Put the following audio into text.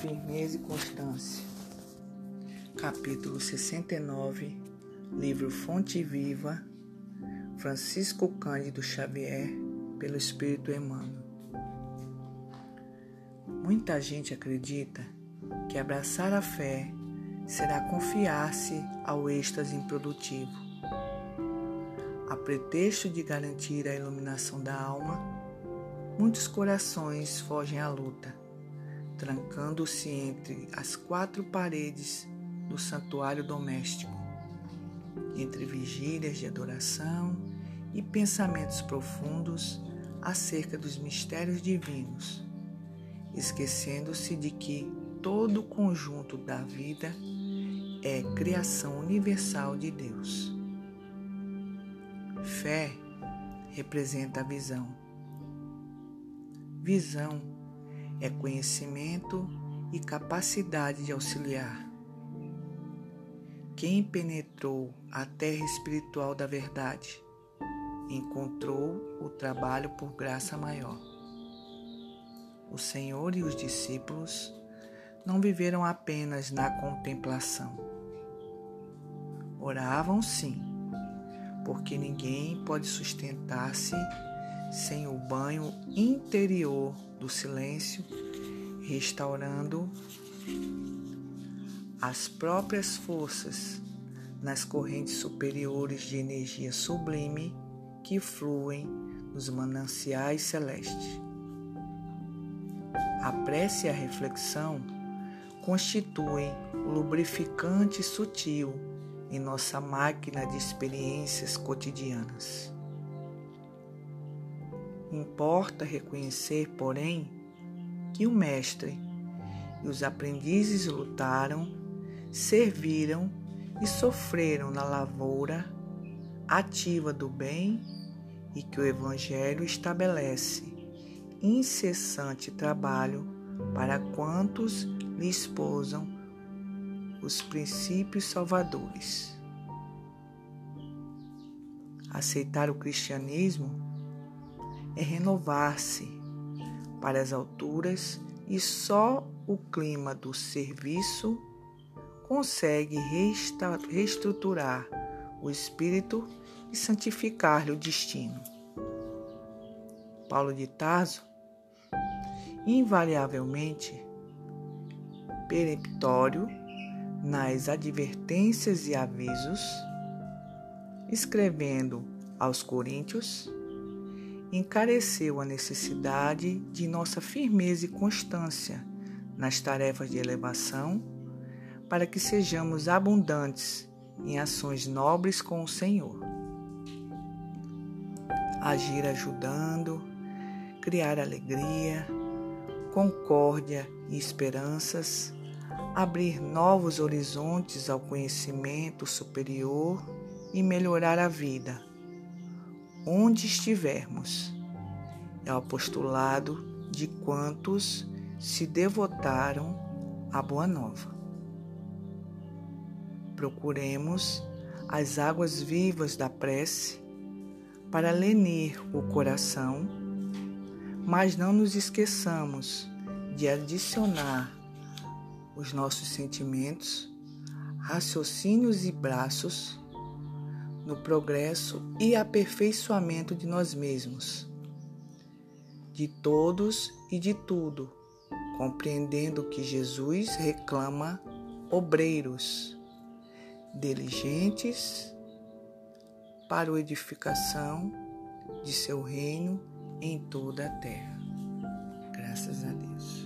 Firmeza e Constância. Capítulo 69, livro Fonte Viva, Francisco Cândido Xavier, pelo Espírito Emmanuel. Muita gente acredita que abraçar a fé será confiar-se ao êxtase improdutivo. A pretexto de garantir a iluminação da alma, muitos corações fogem à luta trancando-se entre as quatro paredes do santuário doméstico, entre vigílias de adoração e pensamentos profundos acerca dos mistérios divinos, esquecendo-se de que todo o conjunto da vida é criação universal de Deus. Fé representa a visão. Visão é conhecimento e capacidade de auxiliar. Quem penetrou a terra espiritual da verdade encontrou o trabalho por graça maior. O Senhor e os discípulos não viveram apenas na contemplação. Oravam sim, porque ninguém pode sustentar-se sem o banho interior do silêncio, restaurando as próprias forças nas correntes superiores de energia sublime que fluem nos mananciais celestes. A prece e a reflexão constituem o lubrificante sutil em nossa máquina de experiências cotidianas. Importa reconhecer, porém, que o Mestre e os aprendizes lutaram, serviram e sofreram na lavoura ativa do bem e que o Evangelho estabelece incessante trabalho para quantos lhe esposam os princípios salvadores. Aceitar o cristianismo é renovar-se para as alturas e só o clima do serviço consegue reestruturar o espírito e santificar-lhe o destino. Paulo de Tarso, invariavelmente peremptório nas advertências e avisos, escrevendo aos Coríntios, encareceu a necessidade de nossa firmeza e constância nas tarefas de elevação, para que sejamos abundantes em ações nobres com o Senhor. Agir ajudando, criar alegria, concórdia e esperanças, abrir novos horizontes ao conhecimento superior e melhorar a vida onde estivermos. É o apostolado de quantos se devotaram à Boa Nova. Procuremos as águas vivas da prece para lenir o coração, mas não nos esqueçamos de adicionar os nossos sentimentos, raciocínios e braços no progresso e aperfeiçoamento de nós mesmos, de todos e de tudo, compreendendo que Jesus reclama obreiros diligentes para a edificação de seu reino em toda a terra. Graças a Deus.